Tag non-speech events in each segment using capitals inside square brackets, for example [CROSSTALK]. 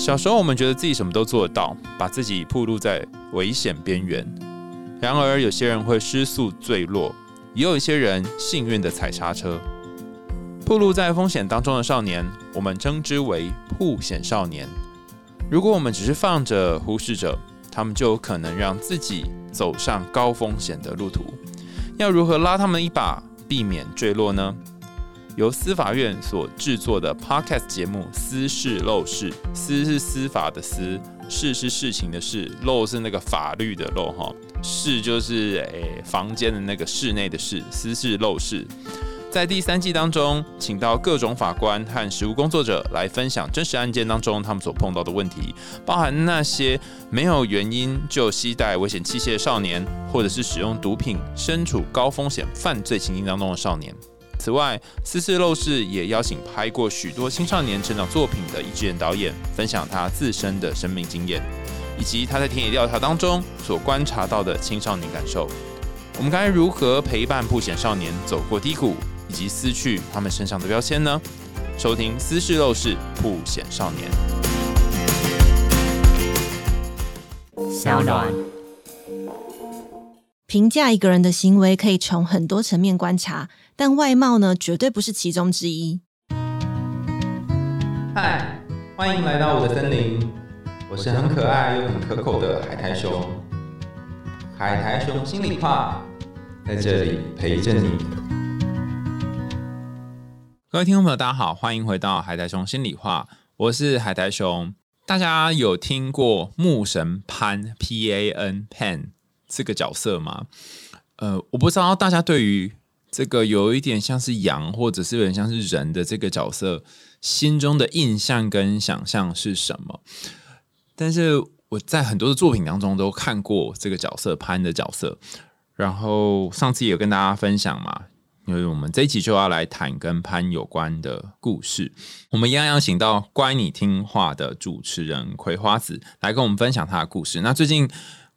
小时候，我们觉得自己什么都做得到，把自己暴露在危险边缘。然而，有些人会失速坠落，也有一些人幸运的踩刹车。暴露在风险当中的少年，我们称之为破险少年。如果我们只是放着忽视着，他们就有可能让自己走上高风险的路途。要如何拉他们一把，避免坠落呢？由司法院所制作的 Podcast 节目《私事陋事》，私是司法的私，事是事情的事，陋是那个法律的陋哈，事就是诶房间的那个室内的室，私事陋事。在第三季当中，请到各种法官和实务工作者来分享真实案件当中他们所碰到的问题，包含那些没有原因就携带危险器械的少年，或者是使用毒品、身处高风险犯罪情境当中的少年。此外，私事陋室也邀请拍过许多青少年成长作品的一智演导演，分享他自身的生命经验，以及他在田野调查当中所观察到的青少年感受。我们该如何陪伴不显少年走过低谷，以及撕去他们身上的标签呢？收听《私事陋室不显少年》。小暖。评价一个人的行为可以从很多层面观察，但外貌呢，绝对不是其中之一。嗨，欢迎来到我的森林，我是很可爱又很可口的海苔熊。海苔熊心里话，在这里陪着你。各位听众朋友，大家好，欢迎回到海苔熊心里话，我是海苔熊。大家有听过牧神潘 P A N Pan？这个角色吗？呃，我不知道大家对于这个有一点像是羊，或者是有点像是人的这个角色，心中的印象跟想象是什么？但是我在很多的作品当中都看过这个角色潘的角色，然后上次也有跟大家分享嘛，因为我们这一集就要来谈跟潘有关的故事，我们一样邀请到乖你听话的主持人葵花子来跟我们分享他的故事。那最近。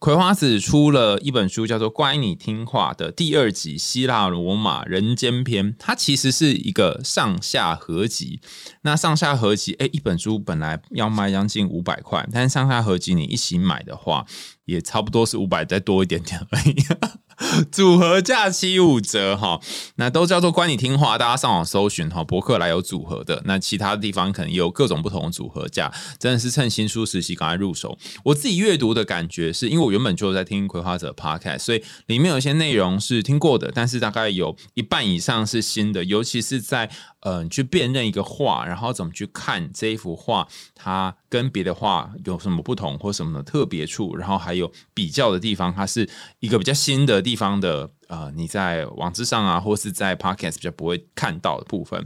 葵花籽出了一本书，叫做《乖你听话》的第二集《希腊罗马人间篇》，它其实是一个上下合集。那上下合集，哎，一本书本来要卖将近五百块，但是上下合集你一起买的话，也差不多是五百再多一点点而已。[LAUGHS] 组合价七五折哈，那都叫做关你听话，大家上网搜寻哈，博客来有组合的，那其他地方可能有各种不同的组合价，真的是趁新书实习赶快入手。我自己阅读的感觉是因为我原本就在听葵花者 podcast，所以里面有一些内容是听过的，但是大概有一半以上是新的，尤其是在。嗯，去辨认一个画，然后怎么去看这一幅画，它跟别的画有什么不同或什么的特别处，然后还有比较的地方，它是一个比较新的地方的。呃，你在网志上啊，或是在 podcast 比较不会看到的部分。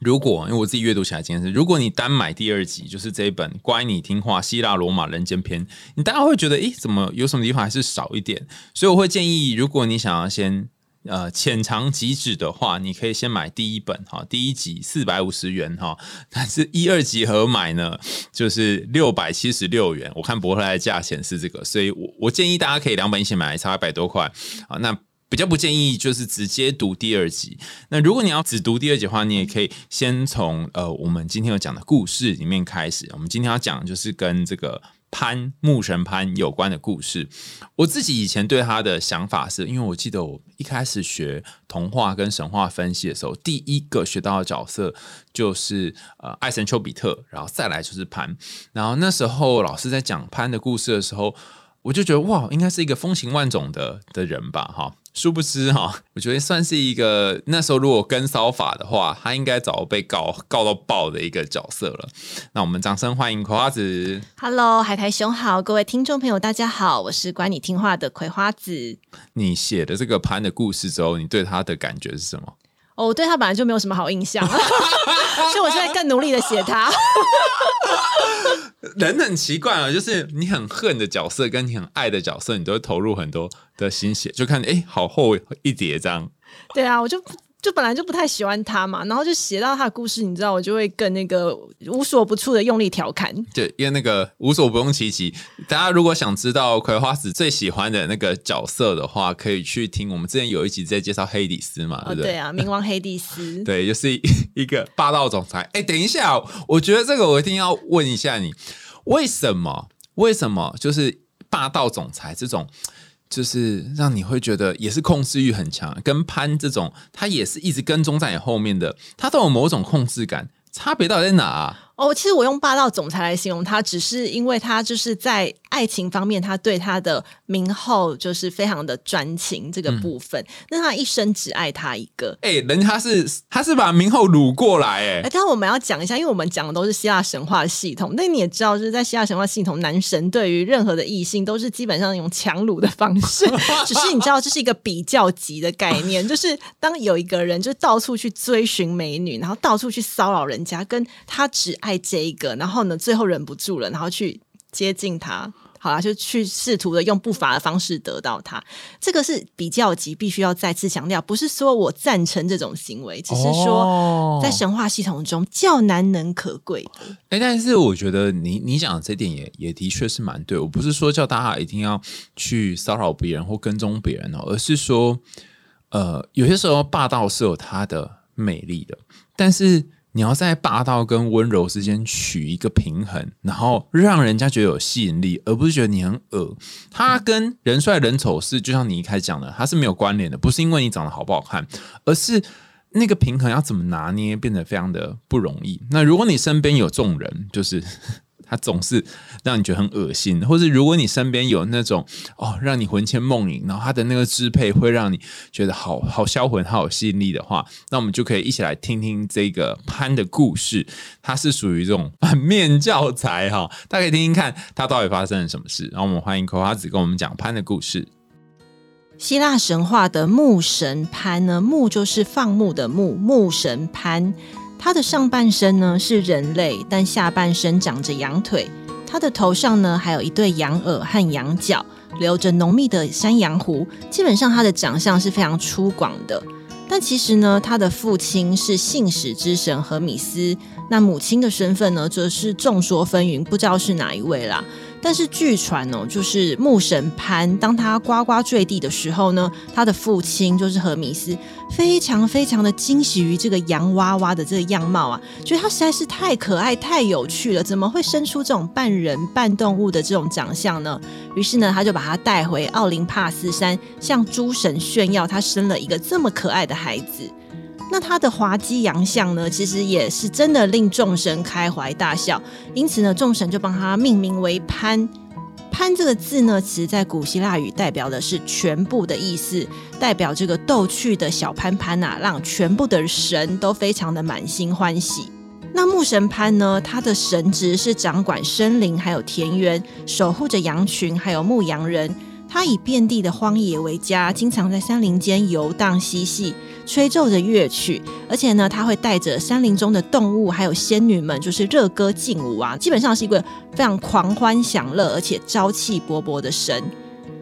如果因为我自己阅读起来今天是，如果你单买第二集，就是这一本《乖你听话：希腊罗马人间篇》，你大家会觉得，诶，怎么有什么地方还是少一点？所以我会建议，如果你想要先。呃，浅尝即止的话，你可以先买第一本哈，第一集四百五十元哈，但是一二集合买呢，就是六百七十六元。我看博客来的价钱是这个，所以我我建议大家可以两本一起买，差一百多块啊。那比较不建议就是直接读第二集。那如果你要只读第二集的话，你也可以先从呃我们今天有讲的故事里面开始。我们今天要讲就是跟这个。潘木神潘有关的故事，我自己以前对他的想法是，因为我记得我一开始学童话跟神话分析的时候，第一个学到的角色就是呃爱神丘比特，然后再来就是潘，然后那时候老师在讲潘的故事的时候，我就觉得哇，应该是一个风情万种的的人吧，哈。殊不知哈，我觉得算是一个那时候如果跟骚法的话，他应该早被告告到爆的一个角色了。那我们掌声欢迎葵花子。Hello，海苔熊好，各位听众朋友大家好，我是管你听话的葵花子。你写的这个潘的故事之后，你对他的感觉是什么？哦，我对他本来就没有什么好印象，[LAUGHS] 所以我现在更努力的写他。[LAUGHS] 人很奇怪啊，就是你很恨的角色跟你很爱的角色，你都会投入很多的心血，就看哎，好厚一叠这样。对啊，我就。就本来就不太喜欢他嘛，然后就写到他的故事，你知道，我就会更那个无所不处的用力调侃。对，因为那个无所不用其极。大家如果想知道葵花子最喜欢的那个角色的话，可以去听我们之前有一集在介绍黑迪斯嘛，对不对？对啊，冥王黑迪斯。对，就是 [LAUGHS] 一个霸道总裁。哎，等一下，我觉得这个我一定要问一下你。为什么？为什么？就是霸道总裁这种，就是让你会觉得也是控制欲很强，跟潘这种，他也是一直跟踪在你后面的，他都有某种控制感，差别到底在哪、啊？哦，其实我用霸道总裁来形容他，只是因为他就是在爱情方面，他对他的明后就是非常的专情这个部分。那、他一生只爱他一个。哎、人他是他是把明后掳过来、哎，哎，但我们要讲一下，因为我们讲的都是希腊神话系统。那你也知道，就是在希腊神话系统，男神对于任何的异性都是基本上用强掳的方式。[LAUGHS] 只是你知道，这是一个比较级的概念，就是当有一个人就到处去追寻美女，然后到处去骚扰人家，跟他只爱这一个，然后呢，最后忍不住了，然后去接近他。好啦，就去试图的用不法的方式得到他，这个是比较级，必须要再次强调，不是说我赞成这种行为，只是说哦在神话系统中较难能可贵的。哎、但是我觉得你你讲的这点也也的确是蛮对。我不是说叫大家一定要去骚扰别人或跟踪别人哦，而是说，呃，有些时候霸道是有它的魅力的，但是你要在霸道跟温柔之间取一个平衡，然后让人家觉得有吸引力，而不是觉得你很恶。他跟人帅人丑是就像你一开始讲的，他是没有关联的，不是因为你长得好不好看，而是那个平衡要怎么拿捏，变得非常的不容易。那如果你身边有众人，就是他总是让你觉得很恶心，或是如果你身边有那种哦让你魂牵梦萦，然后他的那个支配会让你觉得好好销魂、好有吸引力的话，那我们就可以一起来听听这个潘的故事。它是属于这种反面教材哈，大家可以听听看它到底发生了什么事。然后我们欢迎葵花子跟我们讲潘的故事。希腊神话的牧神潘呢，牧就是放牧的牧，牧神潘，他的上半身呢是人类，但下半身长着羊腿，他的头上呢还有一对羊耳和羊角，留着浓密的山羊胡，基本上他的长相是非常粗犷的。但其实呢，他的父亲是信使之神荷米斯，那母亲的身份呢，则是众说纷纭，不知道是哪一位啦。但是据传哦，就是牧神潘，当他呱呱坠地的时候呢，他的父亲就是荷米斯，非常非常的惊喜于这个洋娃娃的这个样貌啊，觉得他实在是太可爱、太有趣了，怎么会生出这种半人半动物的这种长相呢？于是呢，他就把他带回奥林帕斯山，向诸神炫耀他生了一个这么可爱的孩子。那他的滑稽洋相呢，其实也是真的令众神开怀大笑。因此呢，众神就帮他命名为潘。潘这个字呢，其实在古希腊语代表的是全部的意思，代表这个逗趣的小潘潘啊，让全部的神都非常的满心欢喜。那牧神潘呢，他的神职是掌管森林还有田园，守护着羊群还有牧羊人。他以遍地的荒野为家，经常在山林间游荡嬉戏，吹奏着乐曲，而且呢，他会带着山林中的动物还有仙女们，就是热歌劲舞啊，基本上是一个非常狂欢享乐而且朝气勃勃的神。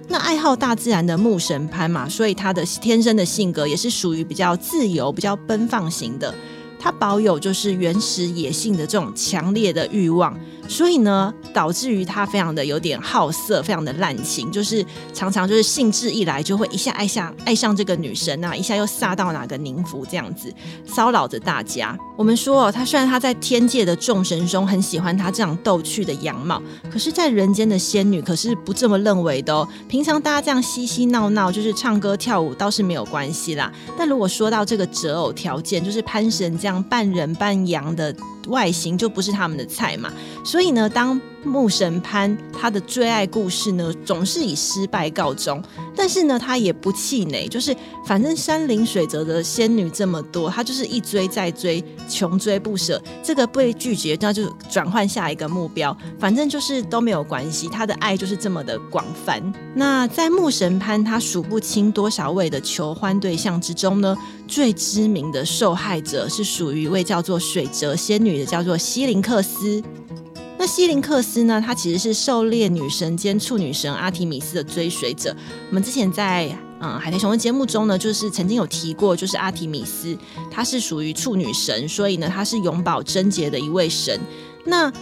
那爱好大自然的牧神潘嘛，所以他的天生的性格也是属于比较自由、比较奔放型的。他保有就是原始野性的这种强烈的欲望，所以呢，导致于他非常的有点好色，非常的滥情，就是常常就是兴致一来就会一下爱上爱上这个女神啊，一下又撒到哪个宁芙这样子骚扰着大家。我们说哦，他虽然他在天界的众神中很喜欢他这样逗趣的样貌，可是，在人间的仙女可是不这么认为的哦。平常大家这样嬉嬉闹闹，就是唱歌跳舞倒是没有关系啦。但如果说到这个择偶条件，就是潘神这样半人半羊的外形，就不是他们的菜嘛。所以呢，当牧神潘他的追爱故事呢，总是以失败告终。但是呢，他也不气馁，就是反正山林水泽的仙女这么多，他就是一追再追，穷追不舍。这个被拒绝，那就转换下一个目标，反正就是都没有关系。他的爱就是这么的广泛。那在牧神潘他数不清多少位的求欢对象之中呢，最知名的受害者是属于一位叫做水泽仙女的，叫做西林克斯。那西林克斯呢？她其实是狩猎女神兼处女神阿提米斯的追随者。我们之前在嗯海苔熊的节目中呢，就是曾经有提过，就是阿提米斯，她是属于处女神，所以呢，她是永葆贞洁的一位神。那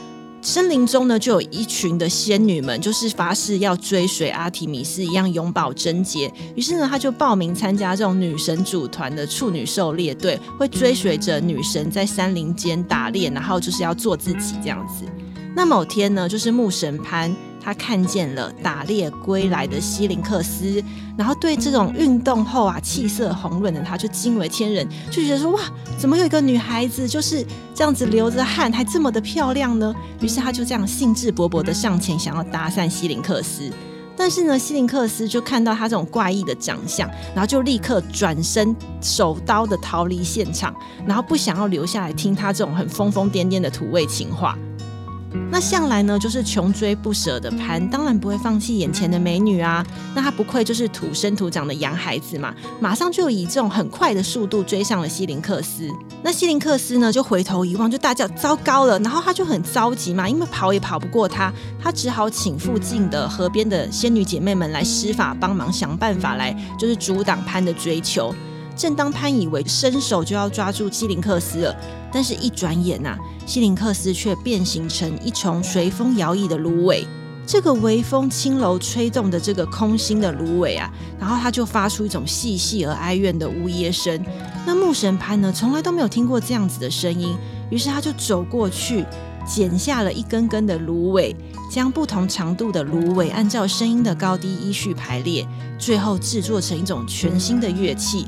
森林中呢，就有一群的仙女们，就是发誓要追随阿提米斯一样永保贞洁。于是呢，他就报名参加这种女神组团的处女狩猎队，会追随着女神在山林间打猎，然后就是要做自己这样子。那某天呢，就是牧神潘。他看见了打猎归来的西林克斯，然后对这种运动后啊气色红润的他就惊为天人，就觉得说哇，怎么有一个女孩子就是这样子流着汗还这么的漂亮呢？于是他就这样兴致勃勃的上前想要搭讪西林克斯，但是呢，西林克斯就看到他这种怪异的长相，然后就立刻转身手刀的逃离现场，然后不想要留下来听他这种很疯疯癫癫的土味情话。那向来呢，就是穷追不舍的潘，当然不会放弃眼前的美女啊。那他不愧就是土生土长的洋孩子嘛，马上就以这种很快的速度追上了西林克斯。那西林克斯呢，就回头一望，就大叫：“糟糕了！”然后他就很着急嘛，因为跑也跑不过他，他只好请附近的河边的仙女姐妹们来施法帮忙，想办法来就是阻挡潘的追求。正当潘以为伸手就要抓住西林克斯了，但是一转眼呐。西林克斯却变形成一丛随风摇曳的芦苇，这个微风轻柔吹动的这个空心的芦苇啊，然后它就发出一种细细而哀怨的呜咽声。那牧神潘呢，从来都没有听过这样子的声音，于是他就走过去，剪下了一根根的芦苇，将不同长度的芦苇按照声音的高低依序排列，最后制作成一种全新的乐器。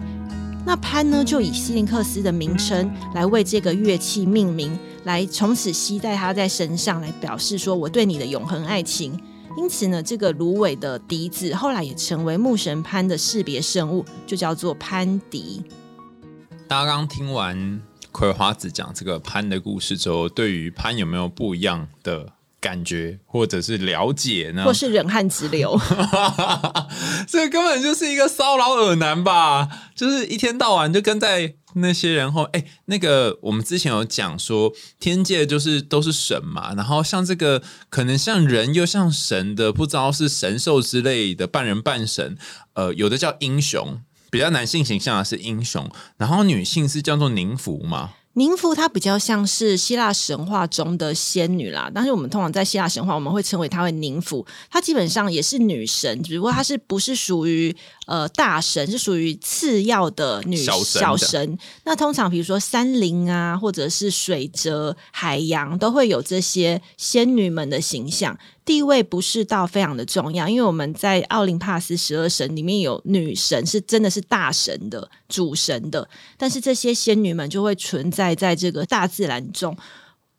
那潘呢，就以西林克斯的名称来为这个乐器命名，来从此吸在他在身上，来表示说我对你的永恒爱情。因此呢，这个芦苇的笛子后来也成为牧神潘的识别生物，就叫做潘笛。大家刚听完葵花子讲这个潘的故事之后，对于潘有没有不一样的？感觉或者是了解呢，或是忍汗直流，[LAUGHS] 这根本就是一个骚扰耳男吧？就是一天到晚就跟在那些人后。哎，那个我们之前有讲说，天界就是都是神嘛，然后像这个可能像人又像神的，不知道是神兽之类的半人半神。呃，有的叫英雄，比较男性形象的是英雄，然后女性是叫做宁芙嘛。宁芙她比较像是希腊神话中的仙女啦，但是我们通常在希腊神话，我们会称为她为宁芙。她基本上也是女神，只不过她是不是属于呃大神，是属于次要的女小神。那通常比如说山林啊，或者是水泽、海洋，都会有这些仙女们的形象。地位不是到非常的重要，因为我们在奥林帕斯十二神里面有女神是真的是大神的主神的，但是这些仙女们就会存在在这个大自然中。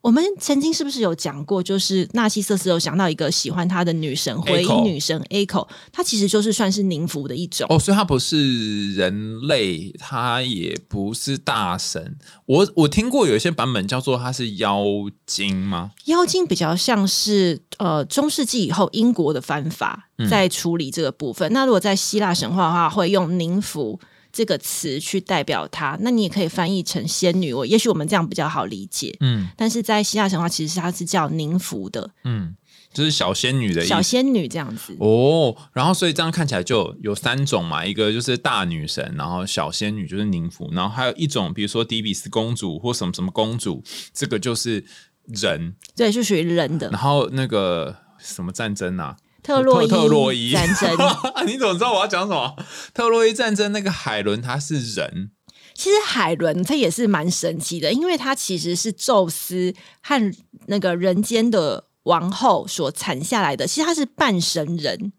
我们曾经是不是有讲过？就是纳西瑟斯有想到一个喜欢他的女神，回音女神口，她其实就是算是宁芙的一种哦，所以她不是人类，她也不是大神。我我听过有一些版本叫做她是妖精吗？妖精比较像是呃中世纪以后英国的翻法在处理这个部分。那如果在希腊神话的话，会用宁芙。这个词去代表她，那你也可以翻译成仙女。我也许我们这样比较好理解。嗯，但是在希腊神话，其实它是叫宁芙的。嗯，就是小仙女的意思。小仙女这样子。哦，然后所以这样看起来就有三种嘛，一个就是大女神，然后小仙女就是宁芙，然后还有一种，比如说迪比斯公主或什么什么公主，这个就是人。对，是属于人的。然后那个什么战争啊？特洛特洛伊战争，[LAUGHS] 你怎么知道我要讲什么？特洛伊战争那个海伦他是人，其实海伦他也是蛮神奇的，因为他其实是宙斯和那个人间的王后所产下来的，其实他是半神人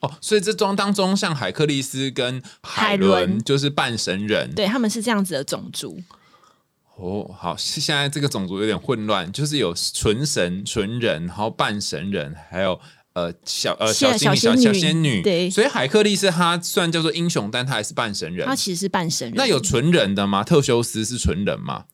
哦，所以这中当中像海克利斯跟海伦就是半神人，对他们是这样子的种族。哦，好，现在这个种族有点混乱，就是有纯神、纯人，然后半神人，还有。呃，小呃小仙女小仙女，对，所以海克力斯他虽然叫做英雄，但他还是半神人。他其实是半神人。那有纯人的吗？特修斯是纯人吗？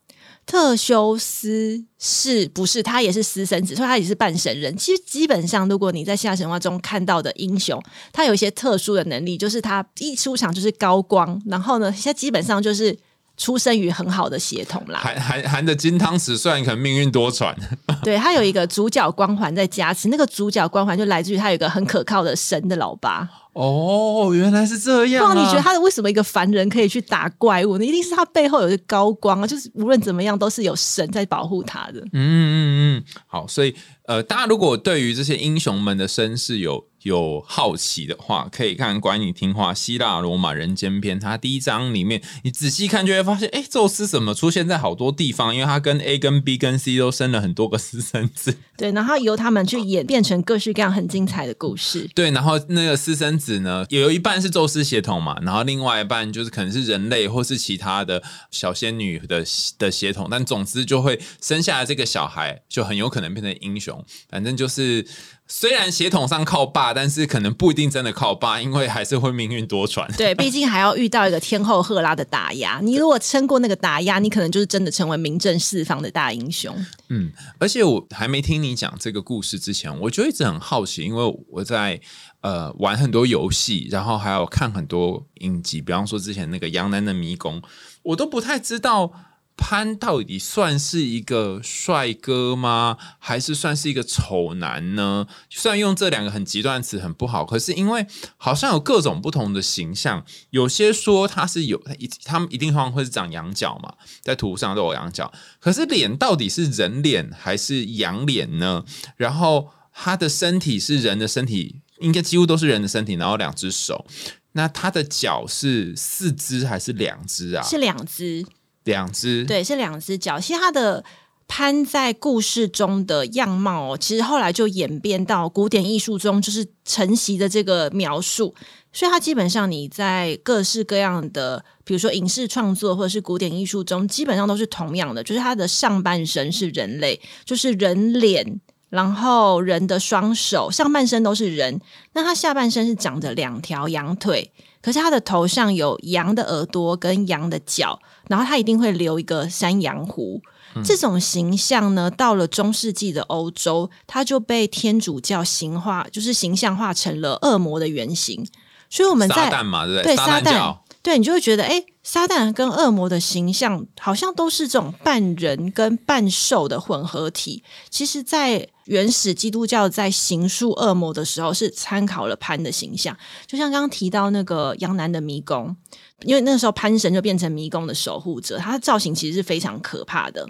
特修斯是不是他也是私生子，所以他也是半神人。其实基本上，如果你在希腊神话中看到的英雄，他有一些特殊的能力，就是他一出场就是高光，然后呢，他基本上就是。出生于很好的血统啦，含含含着金汤匙，虽然可能命运多舛，[LAUGHS] 对他有一个主角光环在加持，那个主角光环就来自于他有一个很可靠的神的老爸。哦，原来是这不样、啊。然你觉得他为什么一个凡人可以去打怪物呢？一定是他背后有一个高光啊，就是无论怎么样都是有神在保护他的。嗯嗯嗯，好，所以呃，大家如果对于这些英雄们的身世有有好奇的话，可以看《管你听话：希腊罗马人间篇》，它第一章里面，你仔细看就会发现，哎，宙斯怎么出现在好多地方？因为他跟 A 跟 B 跟 C 都生了很多个私生子。对，然后由他们去演变成各式各样很精彩的故事。对，然后那个私生子呢，也有一半是宙斯血统嘛，然后另外一半就是可能是人类或是其他的小仙女的的血统，但总之就会生下来这个小孩就很有可能变成英雄。反正就是虽然血统上靠爸，但是可能不一定真的靠爸，因为还是会命运多舛。对，[LAUGHS] 毕竟还要遇到一个天后赫拉的打压。你如果撑过那个打压，你可能就是真的成为名震四方的大英雄。嗯，而且我还没听你讲这个故事之前，我就一直很好奇，因为我在呃玩很多游戏，然后还有看很多影集，比方说之前那个《杨楠的迷宫》，我都不太知道潘到底算是一个帅哥吗？还是算是一个丑男呢？虽然用这两个很极端词很不好，可是因为好像有各种不同的形象，有些说他是有他们一定通常会是长羊角嘛，在图上都有羊角，可是脸到底是人脸还是羊脸呢？然后他的身体是人的身体，应该几乎都是人的身体，然后两只手。那他的脚是四只还是两只啊？是两只，两只。对，是两只脚。其实他的潘在故事中的样貌、哦，其实后来就演变到古典艺术中，就是承袭的这个描述。所以，他基本上你在各式各样的，比如说影视创作或者是古典艺术中，基本上都是同样的，就是他的上半身是人类，就是人脸。然后人的双手上半身都是人，那他下半身是长着两条羊腿，可是他的头上有羊的耳朵跟羊的角，然后他一定会留一个山羊胡。这种形象呢，到了中世纪的欧洲，它就被天主教形化，就是形象化成了恶魔的原型。所以我们在撒旦嘛，对不对撒撒旦教，对你就会觉得，哎，撒旦跟恶魔的形象好像都是这种半人跟半兽的混合体。其实，在原始基督教在形塑恶魔的时候，是参考了潘的形象。就像刚刚提到那个杨楠的迷宫，因为那时候潘神就变成迷宫的守护者，他的造型其实是非常可怕的。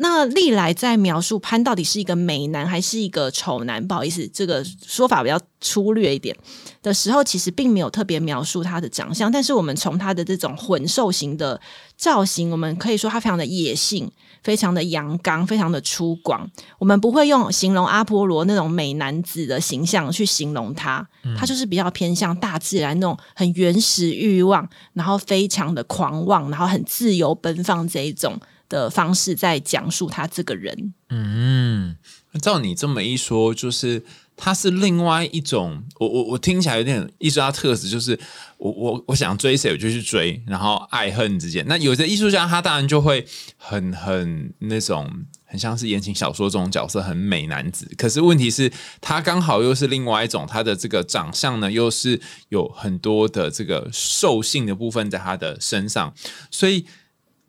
那历来在描述潘到底是一个美男还是一个丑男，不好意思，这个说法比较粗略一点的时候，其实并没有特别描述他的长相，但是我们从他的这种混兽型的造型，我们可以说他非常的野性，非常的阳刚，非常的粗犷。我们不会用形容阿波罗那种美男子的形象去形容他，他就是比较偏向大自然那种很原始欲望，然后非常的狂妄，然后很自由奔放这一种。的方式在讲述他这个人，嗯，照你这么一说，就是他是另外一种，我我我听起来有点艺术家特质，就是我我我想追谁我就去追，然后爱恨之间。那有的艺术家他当然就会很很那种，很像是言情小说这种角色，很美男子。可是问题是，他刚好又是另外一种，他的这个长相呢，又是有很多的这个兽性的部分在他的身上，所以。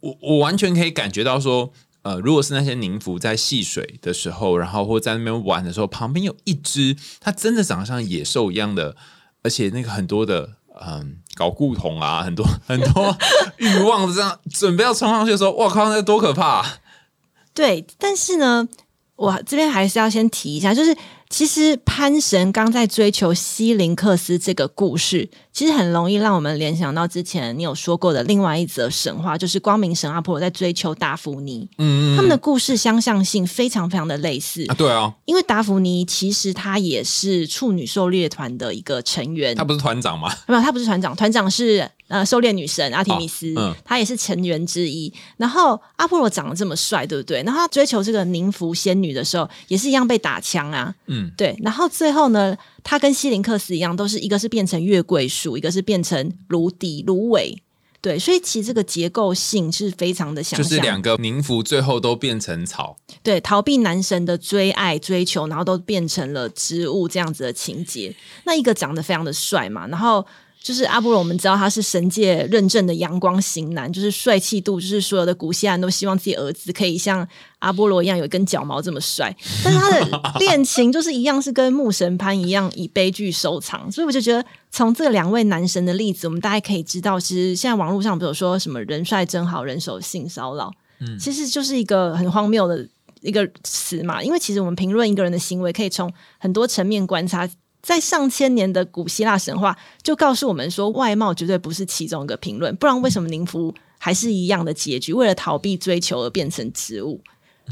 我我完全可以感觉到说，呃，如果是那些宁芙在戏水的时候，然后或在那边玩的时候，旁边有一只，它真的长得像野兽一样的，而且那个很多的，嗯，搞固酮啊，很多很多欲望这样准备要冲上去的时候，哇靠，那多可怕、对，但是呢，我这边还是要先提一下，就是其实潘神刚在追求西林克斯这个故事，其实很容易让我们联想到之前你有说过的另外一则神话，就是光明神阿波罗在追求达芙妮。嗯，他们的故事相像性非常非常的类似啊，对啊，因为达芙妮其实她也是处女狩猎团的一个成员，她不是团长吗？没有，她不是团长，团长是呃狩猎女神阿提米斯，哦嗯她也是成员之一。然后阿波罗长得这么帅，对不对？然后他追求这个宁芙仙女的时候，也是一样被打枪啊。嗯，对。然后最后呢，他跟西林克斯一样，都是一个是变成月桂树，一个是变成芦底芦苇。对，所以其实这个结构性是非常的相像，就是两个宁芙最后都变成草，对逃避男神的追爱追求，然后都变成了植物这样子的情节。那一个长得非常的帅嘛，然后就是阿波罗，我们知道他是神界认证的阳光型男，就是帅气度，就是所有的古希腊人都希望自己儿子可以像阿波罗一样有一根脚毛这么帅。但是他的恋情就是一样，是跟牧神潘一样以悲剧收场。所以我就觉得，从这两位男神的例子，我们大概可以知道，其实现在网络上比如说什么“人帅真好人手性骚扰”，嗯，其实就是一个很荒谬的一个词嘛。因为其实我们评论一个人的行为，可以从很多层面观察。在上千年的古希腊神话就告诉我们说，外貌绝对不是其中一个评论，不然为什么宁芙还是一样的结局？为了逃避追求而变成植物？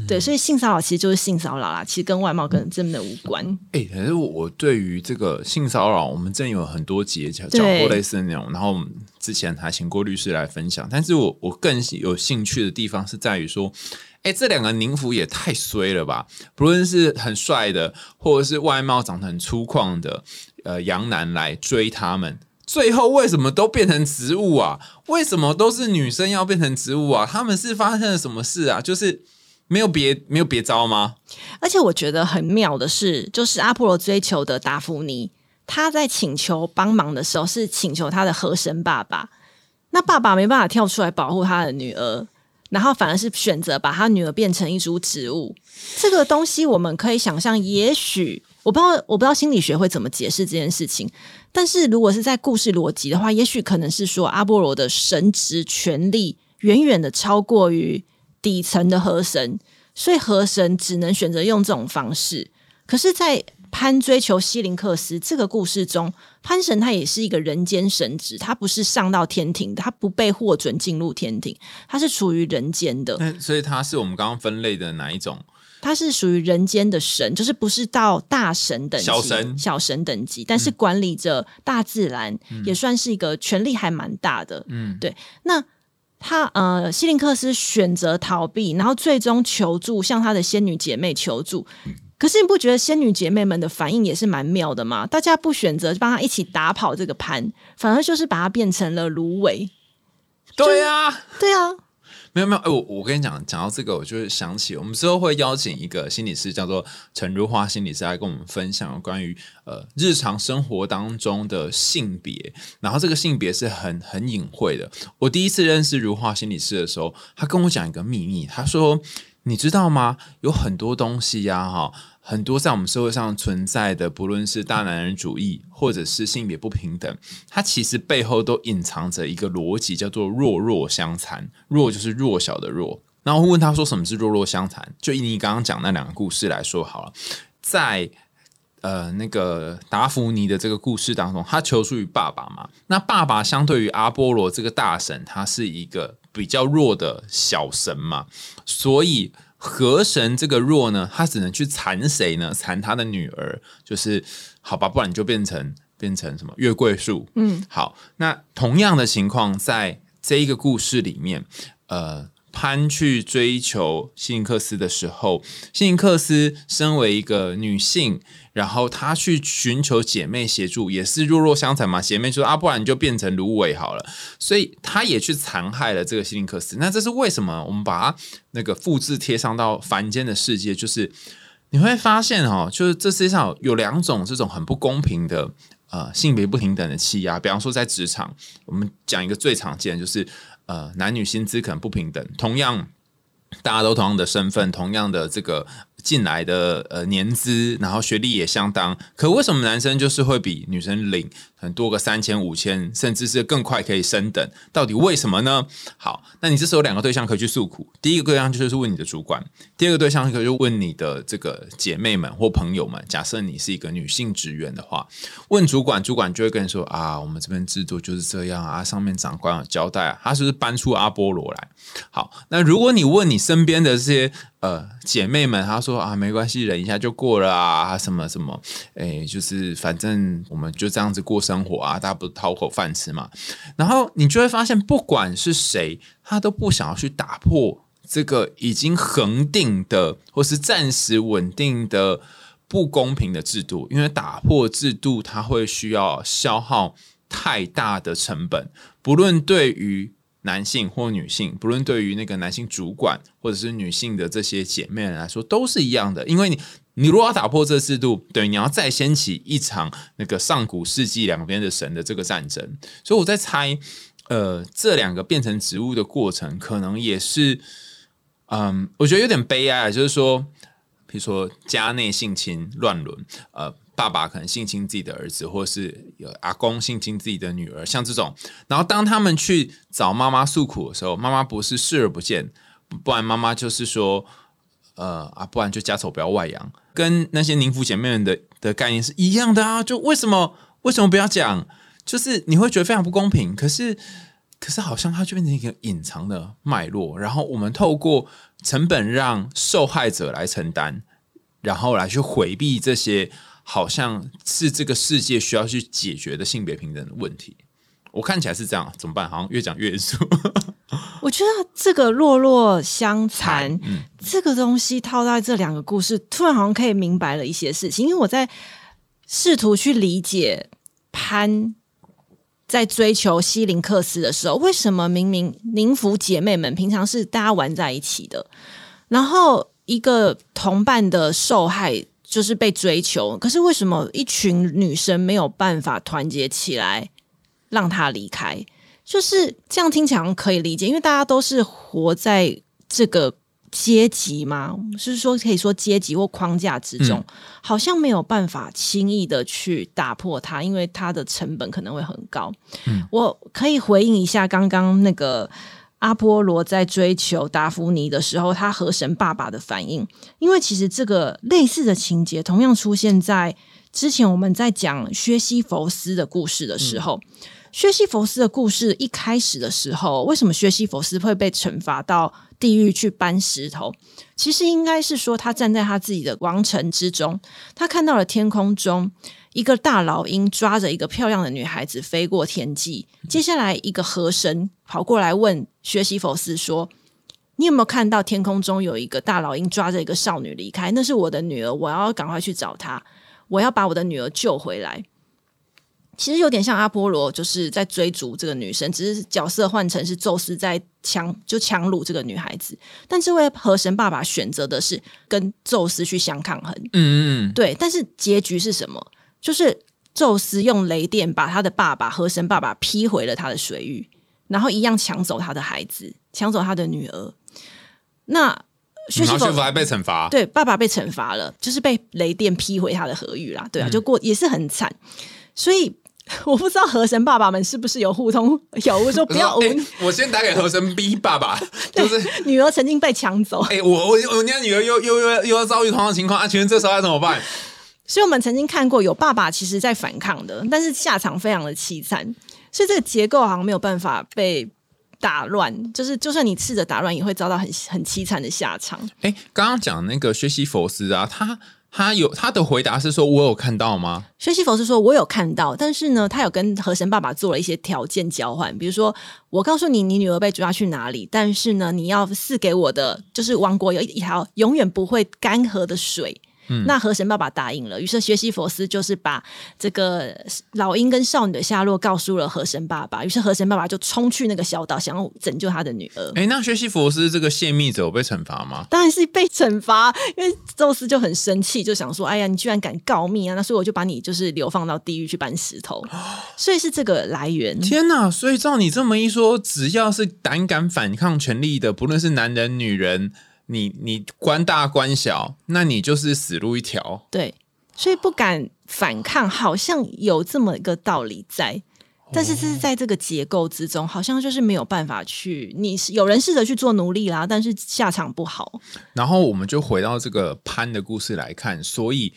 对，所以性骚扰其实就是性骚扰啦，其实跟外貌跟真的无关。哎，可是我对于这个性骚扰，我们真有很多节讲过类似的内容，然后之前还请过律师来分享，但是我我更有兴趣的地方是在于说。哎，这两个宁芙也太衰了吧！不论是很帅的，或者是外貌长得很粗犷的，呃，杨男来追他们，最后为什么都变成植物啊？为什么都是女生要变成植物啊？他们是发生了什么事啊？就是没有别没有别招吗？而且我觉得很妙的是，就是阿波罗追求的达芙妮，他在请求帮忙的时候是请求他的河神爸爸，那爸爸没办法跳出来保护他的女儿。然后反而是选择把他女儿变成一株植物，这个东西我们可以想象，也许我不知道，我不知道心理学会怎么解释这件事情。但是如果是在故事逻辑的话，也许可能是说阿波罗的神职权力远远的超过于底层的河神，所以河神只能选择用这种方式。可是，在潘追求西林克斯这个故事中，潘神他也是一个人间神职，他不是上到天庭的，他不被获准进入天庭，他是处于人间的。所以他是我们刚刚分类的哪一种？他是属于人间的神，就是不是到大神等级、小神、小神等级，但是管理着大自然，也算是一个权力还蛮大的。嗯，对。那他呃，西林克斯选择逃避，然后最终求助，向他的仙女姐妹求助。可是你不觉得仙女姐妹们的反应也是蛮妙的吗？大家不选择帮她一起打跑这个盘，反而就是把它变成了芦苇。对啊，对啊，没有没有，哎，我我跟你讲，讲到这个，我就是想起我们之后会邀请一个心理师，叫做陈如花心理师，来跟我们分享关于呃日常生活当中的性别，然后这个性别是很很隐晦的。我第一次认识如花心理师的时候，他跟我讲一个秘密，他说。你知道吗？有很多东西呀，哈，很多在我们社会上存在的，不论是大男人主义，或者是性别不平等，它其实背后都隐藏着一个逻辑，叫做弱弱相残。弱就是弱小的弱。然后问他说什么是弱弱相残？就以你刚刚讲那两个故事来说好了，在呃那个达芙妮的这个故事当中，他求助于爸爸嘛？那爸爸相对于阿波罗这个大神，他是一个。比较弱的小神嘛，所以河神这个弱呢，他只能去缠谁呢？缠他的女儿，就是好吧，不然你就变成变成什么月桂树。嗯，好，那同样的情况在这一个故事里面，呃。潘去追求希林克斯的时候，希林克斯身为一个女性，然后他去寻求姐妹协助，也是弱弱相残嘛。姐妹说：“啊，不然你就变成芦苇好了。”所以他也去残害了这个希林克斯。那这是为什么？我们把它那个复制贴上到凡间的世界，就是你会发现哦，就是这世界上有两种这种很不公平的呃性别不平等的欺压。比方说在职场，我们讲一个最常见就是。呃，男女薪资可能不平等，同样，大家都同样的身份，同样的这个。进来的呃年资，然后学历也相当，可为什么男生就是会比女生领？很多个三千五千，甚至是更快可以升等？到底为什么呢？好，那你这时候两个对象可以去诉苦，第一个对象就是问你的主管，第二个对象可以就问你的这个姐妹们或朋友们。假设你是一个女性职员的话，问主管，主管就会跟你说啊，我们这边制度就是这样啊，上面长官有交代啊，他是不是搬出阿波罗来？好，那如果你问你身边的这些。呃，姐妹们，她说啊，没关系，忍一下就过了啊，什么什么，哎，就是反正我们就这样子过生活啊，大家不是讨口饭吃嘛。然后你就会发现，不管是谁，他都不想要去打破这个已经恒定的或是暂时稳定的不公平的制度，因为打破制度，它会需要消耗太大的成本，不论对于。男性或女性，不论对于那个男性主管或者是女性的这些姐妹来说，都是一样的。因为你，你如果要打破这个制度，等于你要再掀起一场那个上古世纪两边的神的这个战争。所以我在猜，呃，这两个变成植物的过程，可能也是，嗯，我觉得有点悲哀，就是说，比如说家内性侵乱伦，呃。爸爸可能性侵自己的儿子，或是有阿公性侵自己的女儿，像这种。然后当他们去找妈妈诉苦的时候，妈妈不是视而不见，不然妈妈就是说，呃啊，不然就家丑不要外扬，跟那些宁芙姐妹们的的概念是一样的啊。就为什么为什么不要讲？就是你会觉得非常不公平。可是可是好像它就变成一个隐藏的脉络，然后我们透过成本让受害者来承担，然后来去回避这些。好像是这个世界需要去解决的性别平等的问题，我看起来是这样，怎么办？好像越讲越严肃。[LAUGHS] 我觉得这个落落相残，这个东西套在这两个故事，突然好像可以明白了一些事情。因为我在试图去理解潘在追求西林克斯的时候，为什么明明宁福姐妹们平常是大家玩在一起的，然后一个同伴的受害。就是被追求，可是为什么一群女生没有办法团结起来让他离开？就是这样听起来可以理解，因为大家都是活在这个阶级嘛，是说可以说阶级或框架之中，好像没有办法轻易的去打破它，因为它的成本可能会很高。我可以回应一下刚刚那个。阿波罗在追求达芙妮的时候，他河神爸爸的反应，因为其实这个类似的情节同样出现在之前我们在讲薛西弗斯的故事的时候。薛西弗斯的故事一开始的时候，为什么薛西弗斯会被惩罚到地狱去搬石头？其实应该是说，他站在他自己的王城之中，他看到了天空中。一个大老鹰抓着一个漂亮的女孩子飞过天际，接下来一个河神跑过来问薛西弗斯说：“你有没有看到天空中有一个大老鹰抓着一个少女离开？那是我的女儿，我要赶快去找她，我要把我的女儿救回来。”其实有点像阿波罗，就是在追逐这个女生，只是角色换成是宙斯在强就强掳这个女孩子。但这位河神爸爸选择的是跟宙斯去相抗衡。嗯嗯嗯，对。但是结局是什么？就是宙斯用雷电把他的爸爸河神爸爸劈回了他的水域，然后一样抢走他的孩子，抢走他的女儿。那薛西弗还被惩罚，对，爸爸被惩罚了，就是被雷电劈回他的河域啦。对啊，就过也是很惨。所以 [LAUGHS] 我不知道河神爸爸们是不是有互通有无，说不要。我先打给河神 B 爸爸，[LAUGHS] 就是女儿曾经被抢走。哎，我我我家女儿又又又又要遭遇同样的情况啊！请问这时候该怎么办？所以我们曾经看过有爸爸其实在反抗的，但是下场非常的凄惨。所以这个结构好像没有办法被打乱，就是就算你试着打乱，也会遭到很很凄惨的下场。哎，刚刚讲那个薛西佛斯啊，他他有他的回答是说：“我有看到吗？”薛西佛是说：“我有看到，但是呢，他有跟河神爸爸做了一些条件交换，比如说我告诉你，你女儿被抓去哪里，但是呢，你要赐给我的就是王国有一条永远不会干涸的水。”那河神爸爸答应了，于是学习佛斯就是把这个老鹰跟少女的下落告诉了河神爸爸，于是河神爸爸就冲去那个小岛，想要拯救他的女儿。哎，那学习佛斯这个泄密者有被惩罚吗？当然是被惩罚，因为宙斯就很生气，就想说：“哎呀，你居然敢告密啊！那所以我就把你就是流放到地狱去搬石头。[GASPS] ”所以是这个来源。天哪！所以照你这么一说，只要是胆敢反抗权力的，不论是男人女人。你你官大官小，那你就是死路一条。对，所以不敢反抗，好像有这么一个道理在。但是这是在这个结构之中，好像就是没有办法去。你有人试着去做奴隶啦，但是下场不好。然后我们就回到这个潘的故事来看，所以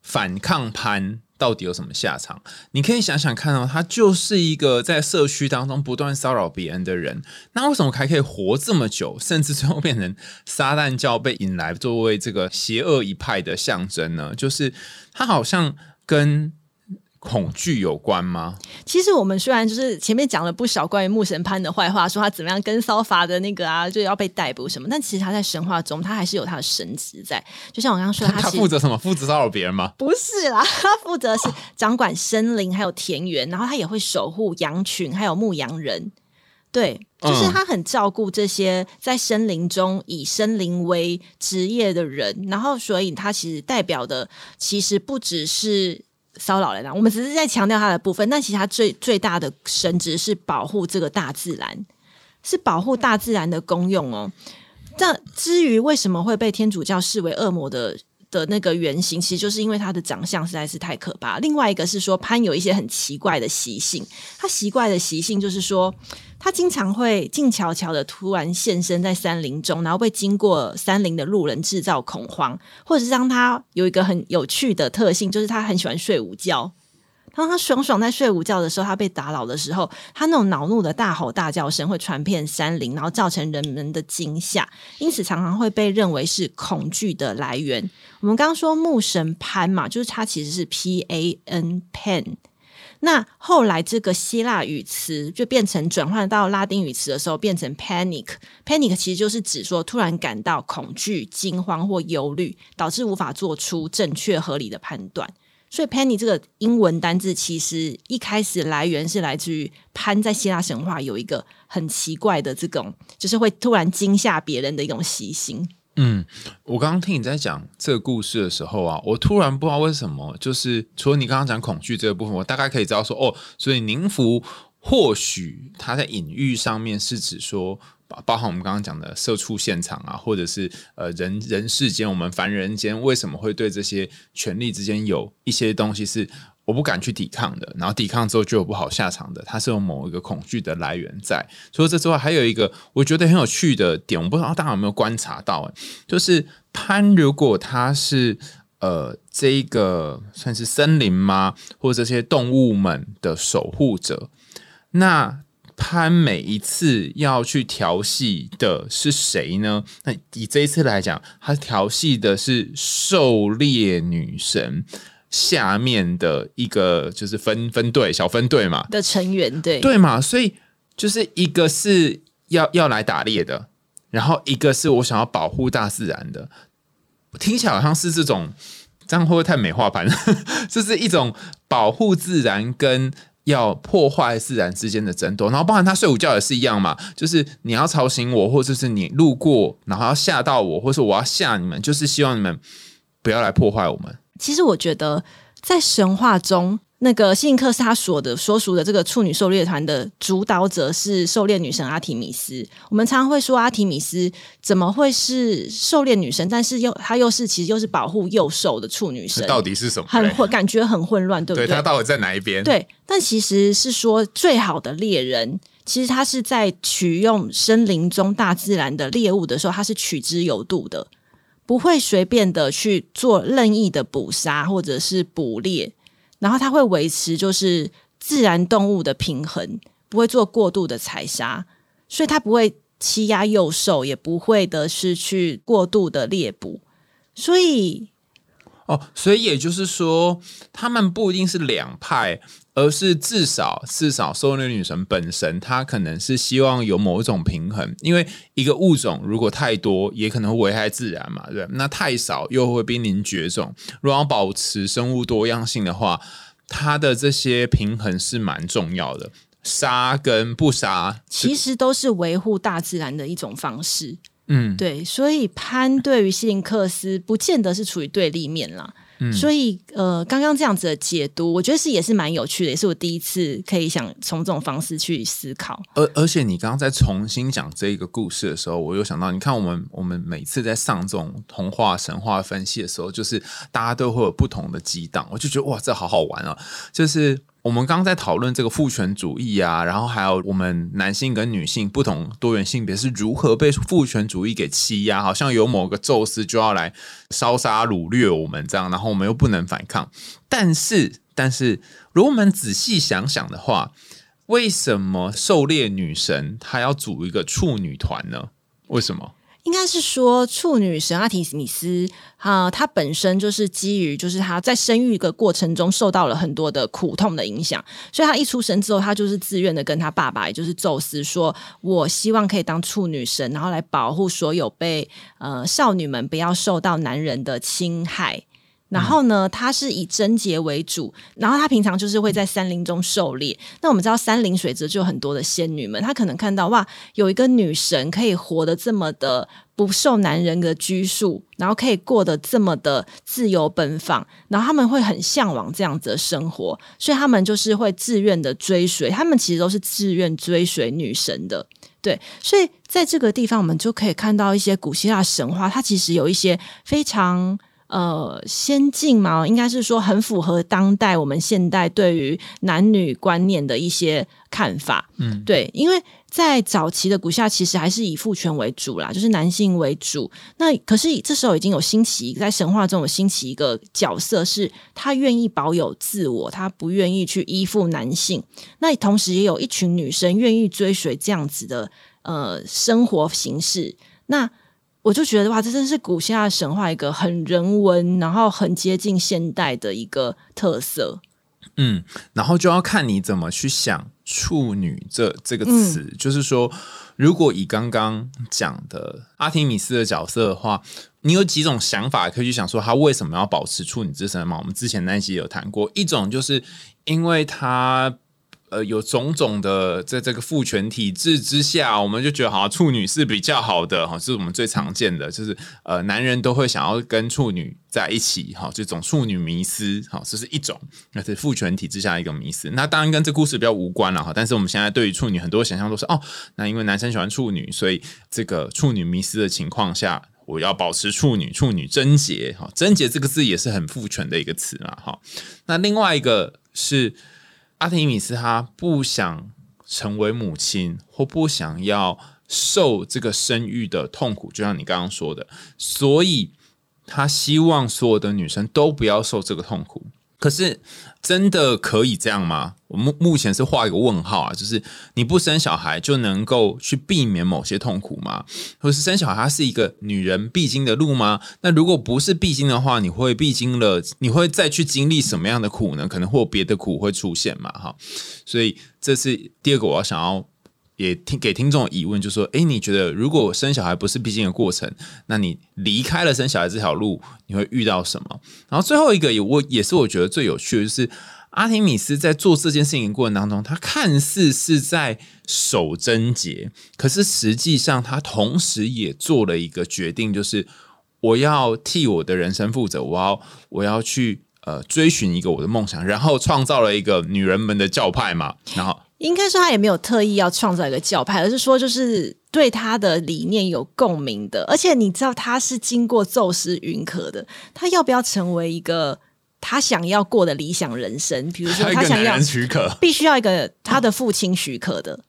反抗潘。到底有什么下场？你可以想想看哦，他就是一个在社区当中不断骚扰别人的人，那为什么还可以活这么久，甚至最后变成撒旦教被引来作为这个邪恶一派的象征呢？就是他好像跟。恐惧有关吗？其实我们虽然就是前面讲了不少关于木神潘的坏话，说他怎么样跟骚法的那个啊，就要被逮捕什么，但其实他在神话中，他还是有他的神职在。就像我刚刚说，他负责什么？负责骚扰别人吗？不是啦，他负责是掌管森林还有田园，然后他也会守护羊群还有牧羊人。对，就是嗯他很照顾这些在森林中以森林为职业的人，然后所以他其实代表的其实不只是骚扰人啊，我们只是在强调它的部分，那其实他最最大的神职是保护这个大自然，是保护大自然的功用哦。那至于为什么会被天主教视为恶魔的的那个原型，其实就是因为他的长相实在是太可怕。另外一个是说潘有一些很奇怪的习性，他奇怪的习性就是说，他经常会静悄悄的突然现身在山林中，然后被经过山林的路人制造恐慌，或者是让他有一个很有趣的特性，就是他很喜欢睡午觉。当他爽爽在睡午觉的时候，他被打扰的时候，他那种恼怒的大吼大叫声会传遍山林，然后造成人们的惊吓，因此常常会被认为是恐惧的来源。我们刚刚说牧神潘嘛，就是它其实是 P A N Pan。那后来这个希腊语词就变成转换到拉丁语词的时候，变成 panic。panic 其实就是指说突然感到恐惧、惊慌或忧虑，导致无法做出正确合理的判断。所以 panic 这个英文单字其实一开始来源是来自于潘在希腊神话有一个很奇怪的这种，就是会突然惊吓别人的一种习性。嗯，我刚刚听你在讲这个故事的时候啊，我突然不知道为什么，就是除了你刚刚讲恐惧这个部分，我大概可以知道说，哦，所以宁福或许它在隐喻上面是指说，包含我们刚刚讲的社畜现场啊，或者是呃人人世间我们凡人间为什么会对这些权力之间有一些东西是我不敢去抵抗的，然后抵抗之后就有不好下场的，它是有某一个恐惧的来源在。除了这之外，还有一个我觉得很有趣的点，我不知道大家有没有观察到，就是潘如果他是呃这个算是森林吗，或者这些动物们的守护者，那潘每一次要去调戏的是谁呢？那以这一次来讲，他调戏的是狩猎女神下面的一个就是分分队小分队嘛，的成员对对嘛？所以就是一个是要要来打猎的，然后一个是我想要保护大自然的，听起来好像是这种，这样会不会太美化版？[LAUGHS] 这是一种保护自然跟要破坏自然之间的争斗，然后包含他睡午觉也是一样嘛，就是你要吵醒我，或者是你路过，然后要吓到我，或是我要吓你们，就是希望你们不要来破坏我们。其实我觉得在神话中，那个希林克斯他所的所属的这个处女狩猎团的主导者是狩猎女神阿提米斯。我们常常会说阿提米斯怎么会是狩猎女神，但是又她又是其实又是保护幼兽的处女神，到底是什么？很混，感觉很混乱，对不对？对他到底在哪一边？对，但其实是说最好的猎人，其实他是在取用森林中大自然的猎物的时候，他是取之有度的，不会随便的去做任意的捕杀或者是捕猎，然后它会维持就是自然动物的平衡，不会做过度的采杀，所以它不会欺压幼兽，也不会的是去过度的猎捕，所以哦，所以也就是说，他们不一定是两派，而是至少至少狩猎女神本身，她可能是希望有某一种平衡，因为一个物种如果太多，也可能会危害自然嘛，对不对？那太少又会濒临绝种。如果要保持生物多样性的话，它的这些平衡是蛮重要的。杀跟不杀，其实都是维护大自然的一种方式。嗯，对，所以潘对于希林克斯不见得是处于对立面啦。嗯所以呃，刚刚这样子的解读，我觉得是也是蛮有趣的，也是我第一次可以想从这种方式去思考。而而且你刚刚在重新讲这一个故事的时候，我又想到，你看我们我们每次在上这种童话神话分析的时候，就是大家都会有不同的激荡，我就觉得哇，这好好玩啊！就是我们刚刚在讨论这个父权主义啊，然后还有我们男性跟女性不同多元性别是如何被父权主义给欺压，好像有某个宙斯就要来烧杀掳掠我们这样，然后我们又不能反抗。但是，但是如果我们仔细想想的话，为什么狩猎女神她要组一个处女团呢？为什么？应该是说，处女神阿提米斯啊、她本身就是基于，就是她在生育的过程中受到了很多的苦痛的影响，所以她一出生之后，她就是自愿的跟她爸爸，也就是宙斯说：“我希望可以当处女神，然后来保护所有被呃少女们不要受到男人的侵害。”然后呢，他是以贞洁为主，然后他平常就是会在山林中狩猎。那我们知道山林水泽就有很多的仙女们，她可能看到哇，有一个女神可以活得这么的不受男人的拘束，然后可以过得这么的自由奔放，然后他们会很向往这样子的生活，所以他们就是会自愿的追随，他们其实都是自愿追随女神的。对，所以在这个地方，我们就可以看到一些古希腊神话，它其实有一些非常。呃，先进嘛，应该是说很符合当代我们现代对于男女观念的一些看法。嗯，对，因为在早期的古希腊，其实还是以父权为主啦，就是男性为主。那可是这时候已经有兴起，在神话中有兴起一个角色，是他愿意保有自我，他不愿意去依附男性。那同时也有一群女生愿意追随这样子的呃生活形式。那我就觉得哇，这真是古希腊神话一个很人文，然后很接近现代的一个特色。嗯，然后就要看你怎么去想“处女”这这个词。就是说，如果以刚刚讲的阿提米斯的角色的话，你有几种想法可以去想说，他为什么要保持处女之身嘛？我们之前那一期有谈过，一种就是因为他。呃，有种种的，在这个父权体制之下，我们就觉得好像处女是比较好的哈，是我们最常见的，就是呃，男人都会想要跟处女在一起哈，这种处女迷思哈，这是一种，那是父权体制下一个迷思。那当然跟这故事比较无关了哈，但是我们现在对于处女很多想象都是哦，那因为男生喜欢处女，所以这个处女迷思的情况下，我要保持处女，处女贞洁哈，贞洁这个字也是很父权的一个词嘛哈。那另外一个是。阿提米斯他不想成为母亲，或不想要受这个生育的痛苦，就像你刚刚说的，所以他希望所有的女生都不要受这个痛苦。可是，真的可以这样吗？我目目前是画一个问号啊，就是你不生小孩就能够去避免某些痛苦吗？或是生小孩它是一个女人必经的路吗？那如果不是必经的话，你会必经了，你会再去经历什么样的苦呢？可能会有别的苦会出现嘛？哈，所以这是第二个我要想要。也听给听众疑问，就说：哎，你觉得如果生小孩不是必经的过程，那你离开了生小孩这条路，你会遇到什么？然后最后一个也我也是我觉得最有趣的就是阿提米斯在做这件事情过程当中，他看似是在守贞洁，可是实际上他同时也做了一个决定，就是我要替我的人生负责，我要我要去呃追寻一个我的梦想，然后创造了一个女人们的教派嘛，然后。应该说他也没有特意要创造一个教派，而是说就是对他的理念有共鸣的。而且你知道他是经过宙斯允可的，他要不要成为一个他想要过的理想人生？比如说他想要许可，必须要一个他的父亲许可的。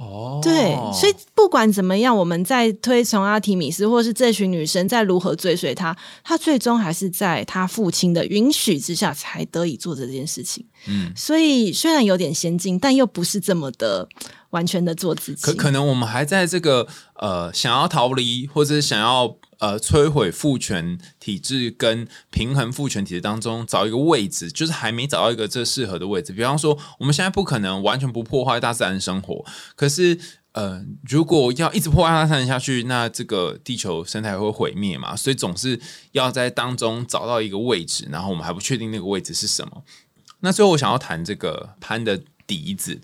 哦，对，所以不管怎么样，我们在推崇阿提米斯，或是这群女生在如何追随他，他最终还是在他父亲的允许之下才得以做这件事情。嗯，所以虽然有点先进，但又不是这么的完全的做自己。可可能我们还在这个呃想要逃离，或者想要。呃，摧毁父权体制跟平衡父权体制当中找一个位置，就是还没找到一个最适合的位置。比方说，我们现在不可能完全不破坏大自然生活，可是呃，如果要一直破坏大自然下去，那这个地球生态会毁灭嘛。所以总是要在当中找到一个位置，然后我们还不确定那个位置是什么。那最后我想要谈这个潘的笛子。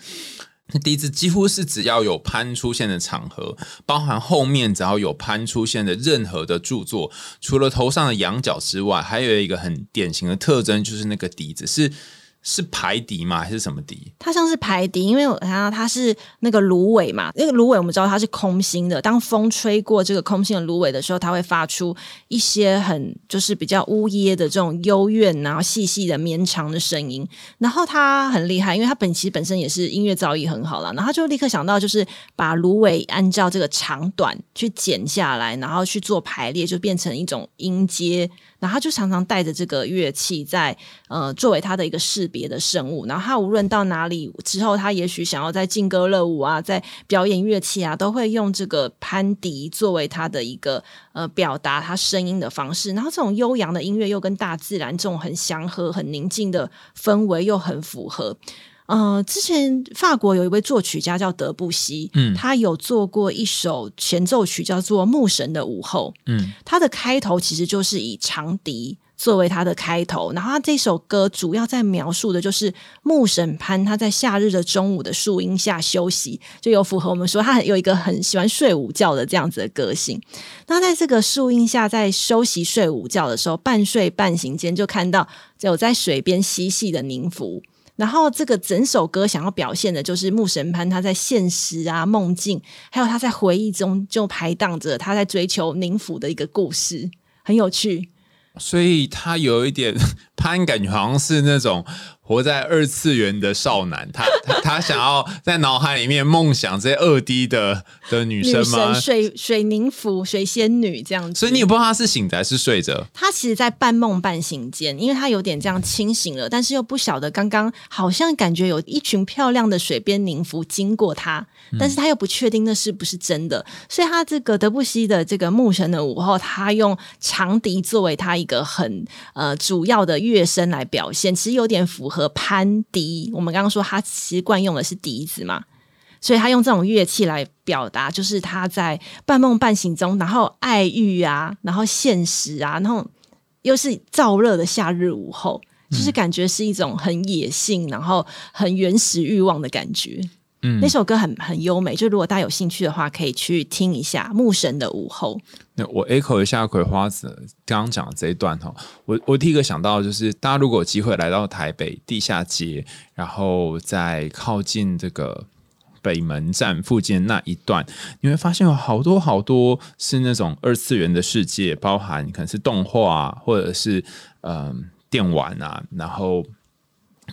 笛子几乎是只要有潘出现的场合，包含后面只要有潘出现的任何的著作，除了头上的羊角之外，还有一个很典型的特征，就是那个笛子是。是排笛吗？还是什么笛？它像是排笛，因为我看到它是那个芦苇嘛。那个芦苇我们知道它是空心的，当风吹过这个空心的芦苇的时候，它会发出一些很就是比较呜咽的这种幽怨，然后细细的绵长的声音。然后它很厉害，因为它本其实本身也是音乐造诣很好了。然后就立刻想到，就是把芦苇按照这个长短去剪下来，然后去做排列，就变成一种音阶。然后他就常常带着这个乐器在呃作为他的一个识别的生物，然后他无论到哪里之后，他也许想要在劲歌热舞啊，在表演乐器啊，都会用这个潘笛作为他的一个呃表达他声音的方式。然后这种悠扬的音乐又跟大自然这种很祥和、很宁静的氛围又很符合。呃，之前法国有一位作曲家叫德布西，嗯，他有做过一首前奏曲，叫做《牧神的午后》，嗯，它的开头其实就是以长笛作为它的开头。然后他这首歌主要在描述的就是牧神潘他在夏日的中午的树荫下休息，就有符合我们说他很有一个很喜欢睡午觉的这样子的个性。那在这个树荫下在休息睡午觉的时候，半睡半醒间就看到有在水边嬉戏的宁芙。然后这个整首歌想要表现的就是牧神潘他在现实啊、梦境，还有他在回忆中就排荡着他在追求宁府的一个故事，很有趣。所以他有一点潘，[LAUGHS] 感觉好像是那种。活在二次元的少男，他他他想要在脑海里面梦想这些二 D 的的女生吗？水水凝芙、水仙女这样子。所以你也不知道他是醒着还是睡着。他其实，在半梦半醒间，因为他有点这样清醒了，但是又不晓得刚刚好像感觉有一群漂亮的水边凝芙经过他，但是他又不确定那是不是真的。所以他这个德布西的这个牧神的午后，他用长笛作为他一个很呃主要的乐声来表现，其实有点符合。潘笛，我们刚刚说他习惯用的是笛子嘛，所以他用这种乐器来表达，就是他在半梦半醒中，然后爱欲啊，然后现实啊，然后又是燥热的夏日午后，就是感觉是一种很野性，然后很原始欲望的感觉。那首歌很很优美，就如果大家有兴趣的话，可以去听一下《牧神的午后》。那我 echo 一下葵花子刚刚讲的这一段哈，我我第一个想到就是，大家如果有机会来到台北地下街，然后在靠近这个北门站附近那一段，你会发现有好多好多是那种二次元的世界，包含可能是动画啊或者是嗯电玩啊，然后。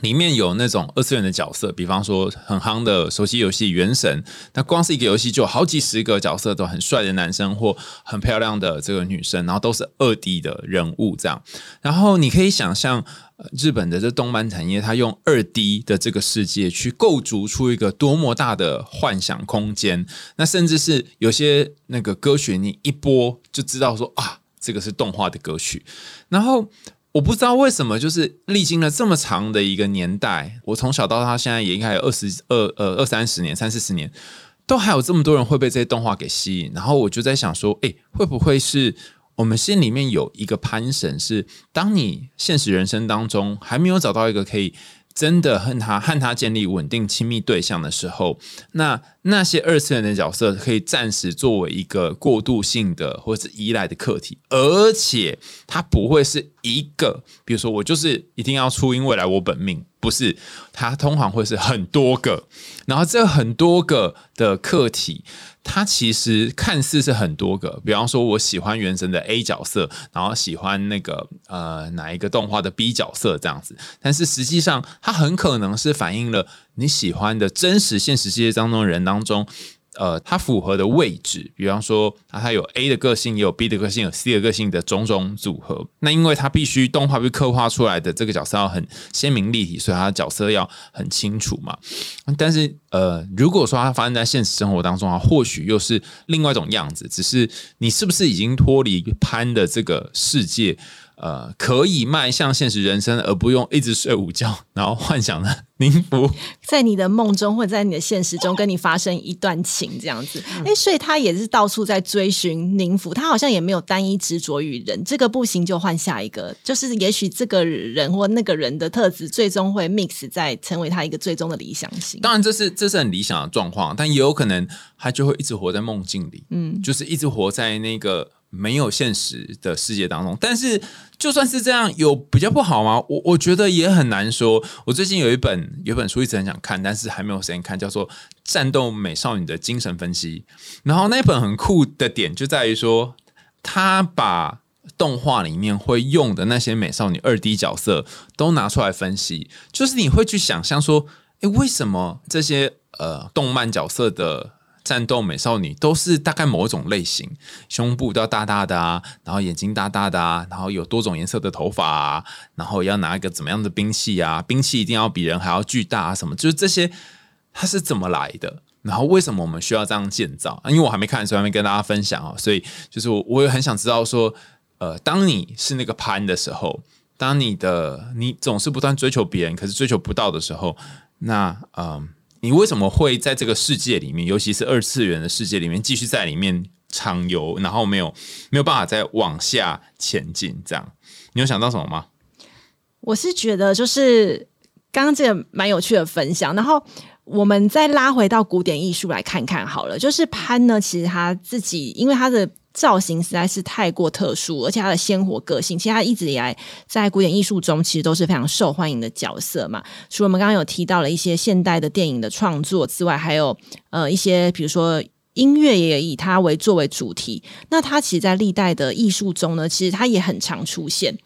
里面有那种二次元的角色，比方说很夯的手机游戏《原神》，那光是一个游戏就好几十个角色，都很帅的男生或很漂亮的这个女生，然后都是二 D 的人物这样。然后你可以想象，日本的这动漫产业，它用二 D 的这个世界去构筑出一个多么大的幻想空间。那甚至是有些那个歌曲，你一播就知道说啊，这个是动画的歌曲，然后。我不知道为什么，就是历经了这么长的一个年代，我从小到大现在也应该有二十二呃二三十年、三四十年，都还有这么多人会被这些动画给吸引。然后我就在想说，哎，会不会是我们心里面有一个潘神，是当你现实人生当中还没有找到一个可以。真的和他和他建立稳定亲密对象的时候，那那些二次元的角色可以暂时作为一个过渡性的或者是依赖的客体，而且它不会是一个，比如说我就是一定要出因未来我本命，不是，它通常会是很多个，然后这很多个的客体。它其实看似是很多个，比方说我喜欢原神的 A 角色，然后喜欢那个呃哪一个动画的 B 角色这样子，但是实际上它很可能是反映了你喜欢的真实现实世界当中人当中。呃，它符合的位置，比方说，它有 A 的个性，也有 B 的个性，有 C 的个性的种种组合。那因为它必须动画被刻画出来的这个角色要很鲜明立体，所以它的角色要很清楚嘛。但是呃，如果说它发生在现实生活当中啊，或许又是另外一种样子。只是你是不是已经脱离潘的这个世界？呃，可以迈向现实人生，而不用一直睡午觉，然后幻想的宁福，[LAUGHS] 在你的梦中或者在你的现实中跟你发生一段情这样子。哎，所以他也是到处在追寻宁福，他好像也没有单一执着于人，这个不行就换下一个，就是也许这个人或那个人的特质最终会 mix 在成为他一个最终的理想型。当然，这是这是很理想的状况，但也有可能他就会一直活在梦境里，嗯，就是一直活在那个。没有现实的世界当中，但是就算是这样，有比较不好吗？我我觉得也很难说。我最近有一本有本书一直很想看，但是还没有时间看，叫做《战斗美少女的精神分析》。然后那本很酷的点就在于说，他把动画里面会用的那些美少女二 D 角色都拿出来分析，就是你会去想象说，诶，为什么这些呃动漫角色的战斗美少女都是大概某一种类型，胸部都要大大的啊，然后眼睛大大的啊，然后有多种颜色的头发啊，然后要拿一个怎么样的兵器啊？兵器一定要比人还要巨大啊？什么？就是这些，它是怎么来的？然后为什么我们需要这样建造？因为我还没看，所以还没跟大家分享啊。所以就是我，我也很想知道说，呃，当你是那个潘的时候，当你的你总是不断追求别人，可是追求不到的时候，那嗯。你为什么会在这个世界里面，尤其是二次元的世界里面，继续在里面畅游，然后没有没有办法再往下前进？这样，你有想到什么吗？我是觉得就是刚刚这个蛮有趣的分享，然后我们再拉回到古典艺术来看看好了。就是潘呢，其实他自己因为他的造型实在是太过特殊，而且他的鲜活个性，其实他一直以来在古典艺术中其实都是非常受欢迎的角色嘛。除了我们刚刚有提到了一些现代的电影的创作之外，还有呃一些比如说。音乐也以他为作为主题，那他其实，在历代的艺术中呢，其实他也很常出现。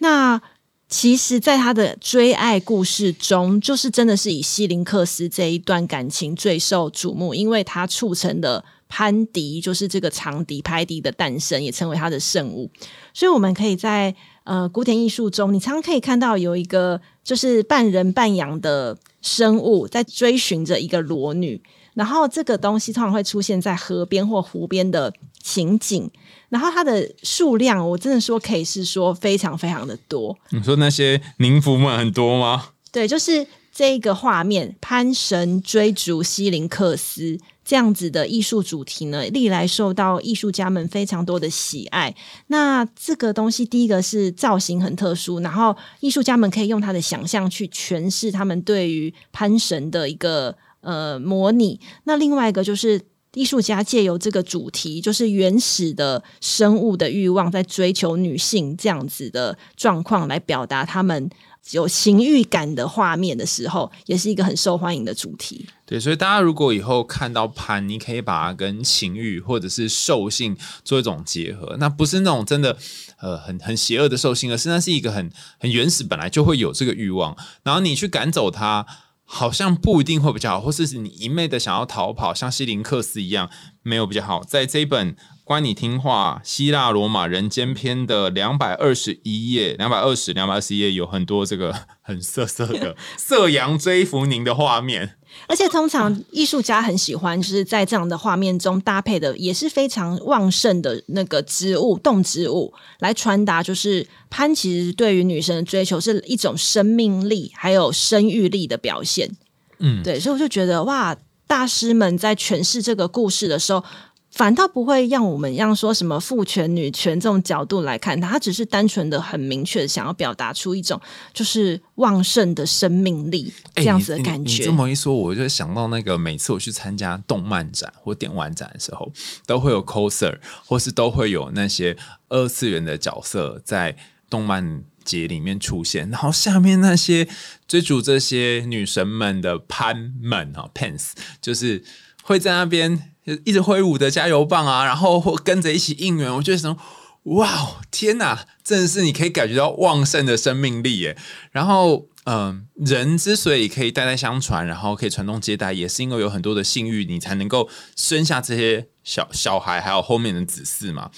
那其实，在他的追爱故事中，就是真的是以西林克斯这一段感情最受瞩目，因为他促成的潘迪，就是这个长笛拍笛的诞生，也成为他的圣物。所以，我们可以在呃古典艺术中，你常常可以看到有一个就是半人半羊的生物在追寻着一个裸女。然后这个东西通常会出现在河边或湖边的情景，然后它的数量，我真的说可以是说非常非常的多。你说那些宁芙们很多吗？对，就是这个画面，潘神追逐西林克斯这样子的艺术主题呢，历来受到艺术家们非常多的喜爱。那这个东西，第一个是造型很特殊，然后艺术家们可以用他的想象去诠释他们对于潘神的一个。呃，模拟。那另外一个就是艺术家借由这个主题，就是原始的生物的欲望，在追求女性这样子的状况，来表达他们有情欲感的画面的时候，也是一个很受欢迎的主题。对，所以大家如果以后看到潘，你可以把它跟情欲或者是兽性做一种结合，那不是那种真的呃很很邪恶的兽性，而是那是一个很很原始，本来就会有这个欲望，然后你去赶走它。好像不一定会比较好，或是你一昧的想要逃跑，像西林克斯一样，没有比较好。在这一本《关你听话：希腊罗马人间篇》的两百二十一页，两百二十、两百二十一页有很多这个 [LAUGHS] 很色色的 [LAUGHS] 色羊追服您的画面。而且通常艺术家很喜欢，就是在这样的画面中搭配的也是非常旺盛的那个植物动植物，来传达就是潘其实对于女生的追求是一种生命力还有生育力的表现。嗯，对，所以我就觉得哇，大师们在诠释这个故事的时候。反倒不会让我们让说什么父权女权这种角度来看它，它只是单纯的很明确的想要表达出一种就是旺盛的生命力这样子的感觉。你这么一说，我就想到那个每次我去参加动漫展或电玩展的时候，都会有 coser，或是都会有那些二次元的角色在动漫节里面出现，然后下面那些追逐这些女神们的潘们啊，pans 就是会在那边。就一直挥舞的加油棒啊，然后或跟着一起应援，我觉得什么哇，天哪，真的是你可以感觉到旺盛的生命力耶。然后，嗯，人之所以可以代代相传，然后可以传宗接代，也是因为有很多的幸运，你才能够生下这些小小孩，还有后面的子嗣嘛。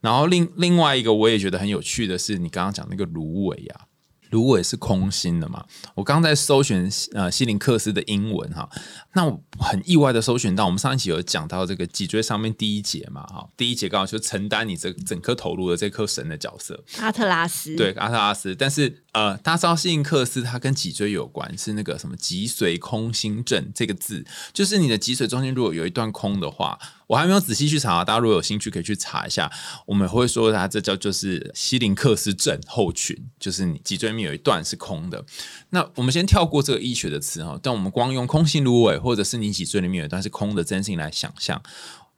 然后另另外一个我也觉得很有趣的是，你刚刚讲那个芦苇啊。芦苇是空心的嘛？我刚刚在搜寻呃西林克斯的英文哈，那我很意外的搜寻到，我们上一期有讲到这个脊椎上面第一节嘛哈，第一节刚好就承担你这整颗头颅的这颗神的角色，阿特拉斯对阿特拉斯，但是呃，大家知道西林克斯它跟脊椎有关，是那个什么脊髓空心症这个字，就是你的脊髓中间如果有一段空的话。我还没有仔细去查，大家如果有兴趣可以去查一下。我们会说它这叫就是西林克斯症候群，就是你脊椎面有一段是空的。那我们先跳过这个医学的词哈，但我们光用空心芦苇或者是你脊椎里面有一段是空的真心来想象，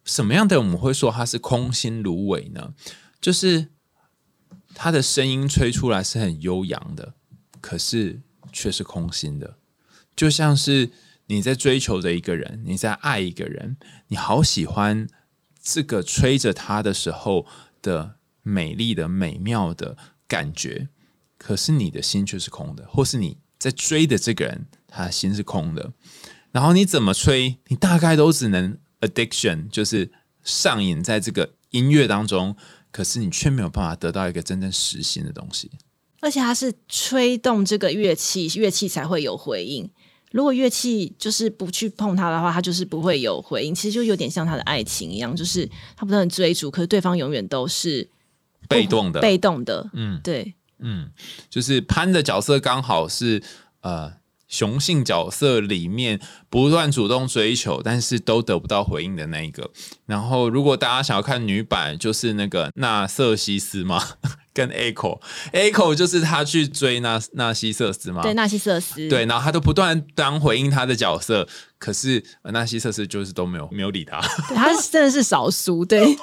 什么样的我们会说它是空心芦苇呢？就是他的声音吹出来是很悠扬的，可是却是空心的，就像是。你在追求着一个人，你在爱一个人，你好喜欢这个吹着他的时候的美丽的美妙的感觉，可是你的心却是空的，或是你在追的这个人，他心是空的，然后你怎么吹，你大概都只能 addiction，就是上瘾在这个音乐当中，可是你却没有办法得到一个真正实心的东西，而且它是吹动这个乐器，乐器才会有回应。如果乐器就是不去碰它的话，它就是不会有回应。其实就有点像他的爱情一样，就是他不断追逐，可是对方永远都是被动的，被动的。嗯，对，嗯，就是潘的角色刚好是呃雄性角色里面不断主动追求，但是都得不到回应的那一个。然后，如果大家想要看女版，就是那个纳瑟西斯嘛，[LAUGHS] 跟 Echo，Echo 就是他去追纳纳西瑟斯嘛，对，纳西瑟斯，对，然后他都不断当回应他的角色，可是呃纳西瑟斯就是都没有没有理他。[LAUGHS] 他真的是少数，对，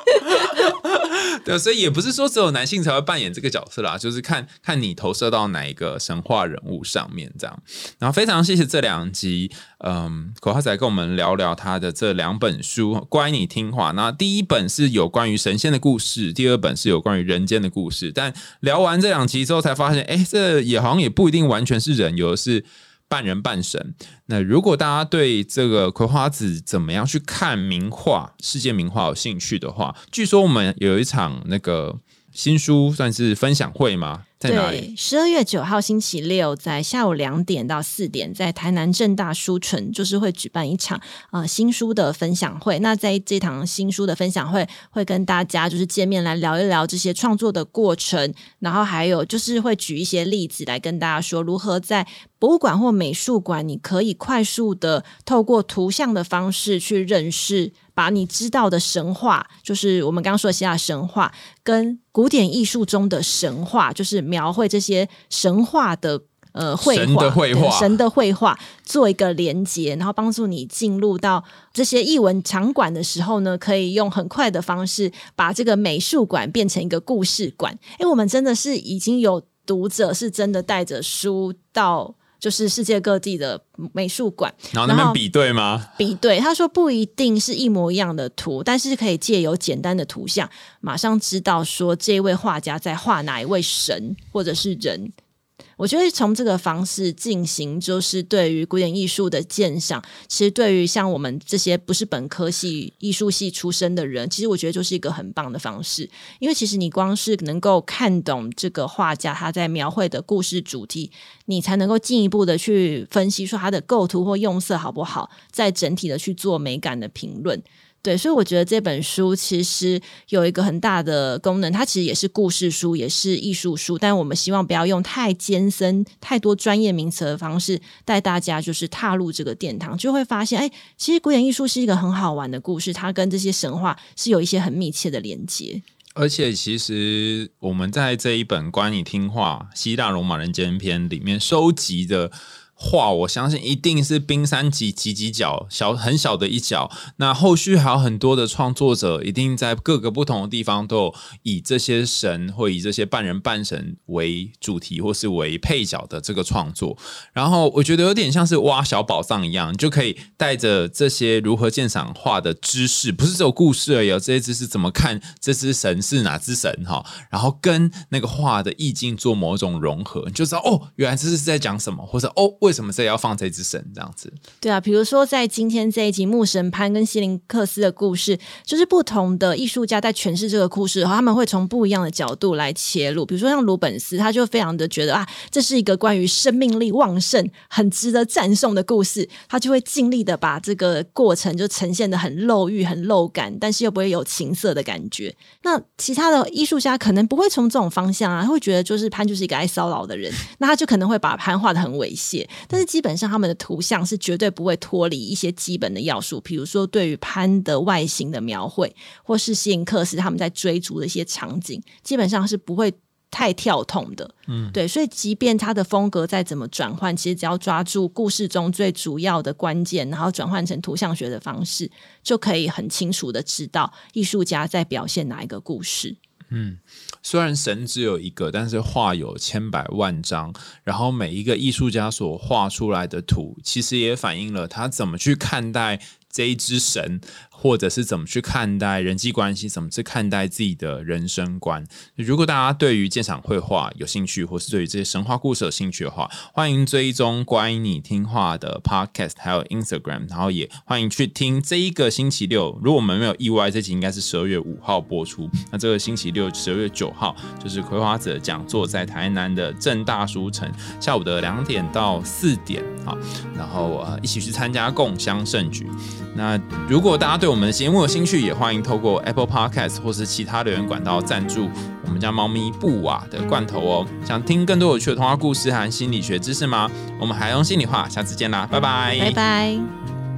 [LAUGHS] 对，所以也不是说只有男性才会扮演这个角色啦，就是看看你投射到哪一个神话人物上面这样。然后非常谢谢这两集，嗯，口号仔跟我们聊聊他的这两本书，乖，你听话。那第一本是有关于神仙的故事，第二本是有关于人间的故事。但聊完这两集之后，才发现，哎，这也好像也不一定完全是人，有的是。半人半神。那如果大家对这个葵花籽怎么样去看名画、世界名画有兴趣的话，据说我们有一场那个新书算是分享会吗？在哪里？十二月九号星期六，在下午两点到四点，在台南正大书城，就是会举办一场呃新书的分享会。那在这堂新书的分享会，会跟大家就是见面来聊一聊这些创作的过程，然后还有就是会举一些例子来跟大家说，如何在博物馆或美术馆，你可以快速的透过图像的方式去认识。把你知道的神话，就是我们刚刚说的希腊神话，跟古典艺术中的神话，就是描绘这些神话的呃绘画、神的绘画、神的绘画，做一个连接，然后帮助你进入到这些艺文场馆的时候呢，可以用很快的方式把这个美术馆变成一个故事馆。哎，我们真的是已经有读者是真的带着书到。就是世界各地的美术馆，然后他们比对吗？比对，他说不一定是一模一样的图，但是可以借由简单的图像，马上知道说这位画家在画哪一位神或者是人。我觉得从这个方式进行，就是对于古典艺术的鉴赏，其实对于像我们这些不是本科系艺术系出身的人，其实我觉得就是一个很棒的方式。因为其实你光是能够看懂这个画家他在描绘的故事主题，你才能够进一步的去分析说他的构图或用色好不好，再整体的去做美感的评论。对，所以我觉得这本书其实有一个很大的功能，它其实也是故事书，也是艺术书，但我们希望不要用太艰深、太多专业名词的方式带大家就是踏入这个殿堂，就会发现，哎，其实古典艺术是一个很好玩的故事，它跟这些神话是有一些很密切的连接。而且，其实我们在这一本《关你听话：希腊罗马人间篇》里面收集的。画，我相信一定是冰山级几几角，小很小的一角。那后续还有很多的创作者，一定在各个不同的地方都有以这些神或以这些半人半神为主题，或是为配角的这个创作。然后我觉得有点像是挖小宝藏一样，就可以带着这些如何鉴赏画的知识，不是只有故事而已，这些知识怎么看这只神是哪只神哈，然后跟那个画的意境做某种融合，你就知道哦，原来这是在讲什么，或者哦。为什么这要放这只神这样子？对啊，比如说在今天这一集牧神潘跟西林克斯的故事，就是不同的艺术家在诠释这个故事，他们会从不一样的角度来切入。比如说像鲁本斯，他就非常的觉得啊，这是一个关于生命力旺盛、很值得赞颂的故事，他就会尽力的把这个过程就呈现的很露欲、很露感，但是又不会有情色的感觉。那其他的艺术家可能不会从这种方向啊，他会觉得就是潘就是一个爱骚扰的人，那他就可能会把潘画的很猥亵。但是基本上他们的图像是绝对不会脱离一些基本的要素，比如说对于潘的外形的描绘，或是吸引克斯他们在追逐的一些场景，基本上是不会太跳痛的。嗯，对，所以即便他的风格再怎么转换，其实只要抓住故事中最主要的关键，然后转换成图像学的方式，就可以很清楚的知道艺术家在表现哪一个故事。嗯，虽然神只有一个，但是画有千百万张，然后每一个艺术家所画出来的图，其实也反映了他怎么去看待这一只神。或者是怎么去看待人际关系，怎么去看待自己的人生观？如果大家对于鉴赏绘画有兴趣，或是对于这些神话故事有兴趣的话，欢迎追踪关于你听话的 Podcast，还有 Instagram，然后也欢迎去听这一个星期六。如果我们没有意外，这集应该是十二月五号播出。那这个星期六，十二月九号，就是葵花籽讲座在台南的正大书城，下午的两点到四点啊，然后呃一起去参加共襄盛举。那如果大家对我们的节目有兴趣，也欢迎透过 Apple Podcast 或是其他留言管道赞助我们家猫咪布瓦的罐头哦。想听更多有趣的童话故事和心理学知识吗？我们还用心里话，下次见啦，拜拜，拜拜。